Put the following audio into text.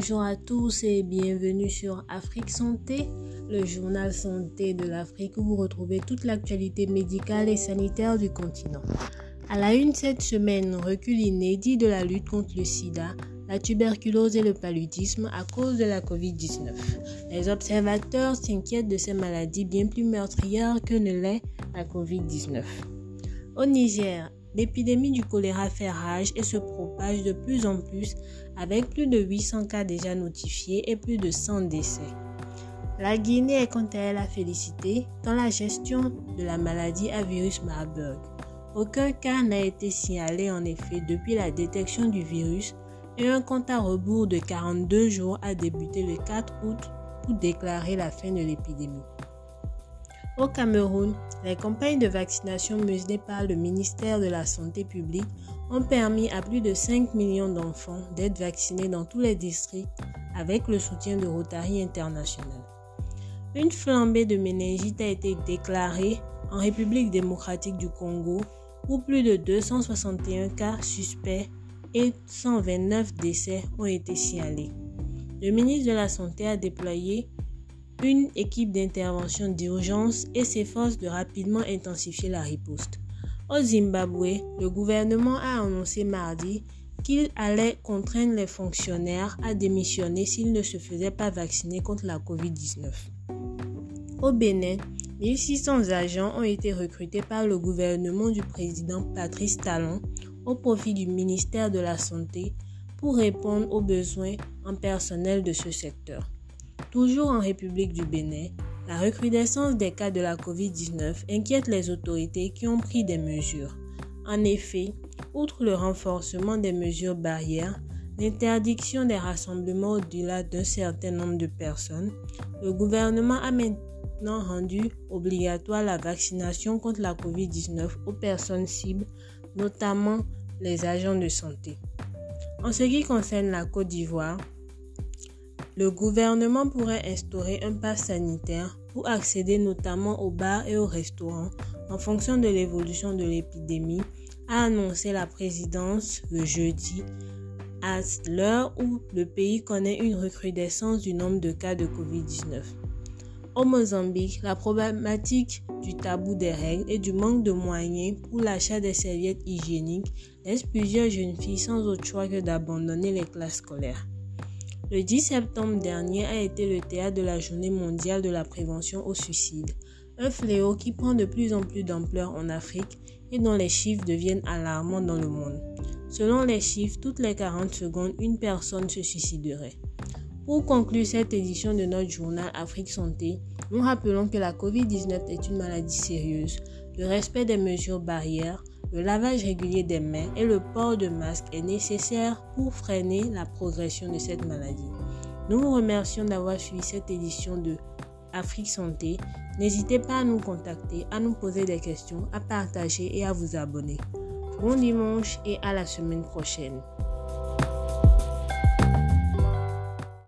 Bonjour à tous et bienvenue sur Afrique Santé, le journal santé de l'Afrique où vous retrouvez toute l'actualité médicale et sanitaire du continent. À la une cette semaine, recul inédit de la lutte contre le sida, la tuberculose et le paludisme à cause de la COVID-19. Les observateurs s'inquiètent de ces maladies bien plus meurtrières que ne l'est la COVID-19. Au Niger, L'épidémie du choléra fait rage et se propage de plus en plus avec plus de 800 cas déjà notifiés et plus de 100 décès. La Guinée est quant à elle à féliciter dans la gestion de la maladie à virus Marburg. Aucun cas n'a été signalé en effet depuis la détection du virus et un compte à rebours de 42 jours a débuté le 4 août pour déclarer la fin de l'épidémie. Au Cameroun, les campagnes de vaccination menées par le ministère de la Santé publique ont permis à plus de 5 millions d'enfants d'être vaccinés dans tous les districts avec le soutien de Rotary International. Une flambée de méningite a été déclarée en République démocratique du Congo où plus de 261 cas suspects et 129 décès ont été signalés. Le ministre de la Santé a déployé une équipe d'intervention d'urgence et s'efforce de rapidement intensifier la riposte. Au Zimbabwe, le gouvernement a annoncé mardi qu'il allait contraindre les fonctionnaires à démissionner s'ils ne se faisaient pas vacciner contre la COVID-19. Au Bénin, 1600 agents ont été recrutés par le gouvernement du président Patrice Talon au profit du ministère de la Santé pour répondre aux besoins en personnel de ce secteur. Toujours en République du Bénin, la recrudescence des cas de la COVID-19 inquiète les autorités qui ont pris des mesures. En effet, outre le renforcement des mesures barrières, l'interdiction des rassemblements au-delà d'un certain nombre de personnes, le gouvernement a maintenant rendu obligatoire la vaccination contre la COVID-19 aux personnes cibles, notamment les agents de santé. En ce qui concerne la Côte d'Ivoire, le gouvernement pourrait instaurer un pass sanitaire pour accéder notamment aux bars et aux restaurants en fonction de l'évolution de l'épidémie, a annoncé la présidence le jeudi, à l'heure où le pays connaît une recrudescence du nombre de cas de COVID-19. Au Mozambique, la problématique du tabou des règles et du manque de moyens pour l'achat des serviettes hygiéniques laisse plusieurs jeunes filles sans autre choix que d'abandonner les classes scolaires. Le 10 septembre dernier a été le théâtre de la journée mondiale de la prévention au suicide, un fléau qui prend de plus en plus d'ampleur en Afrique et dont les chiffres deviennent alarmants dans le monde. Selon les chiffres, toutes les 40 secondes, une personne se suiciderait. Pour conclure cette édition de notre journal Afrique Santé, nous rappelons que la COVID-19 est une maladie sérieuse. Le respect des mesures barrières, le lavage régulier des mains et le port de masque est nécessaire pour freiner la progression de cette maladie. Nous vous remercions d'avoir suivi cette édition de Afrique Santé. N'hésitez pas à nous contacter, à nous poser des questions, à partager et à vous abonner. Bon dimanche et à la semaine prochaine.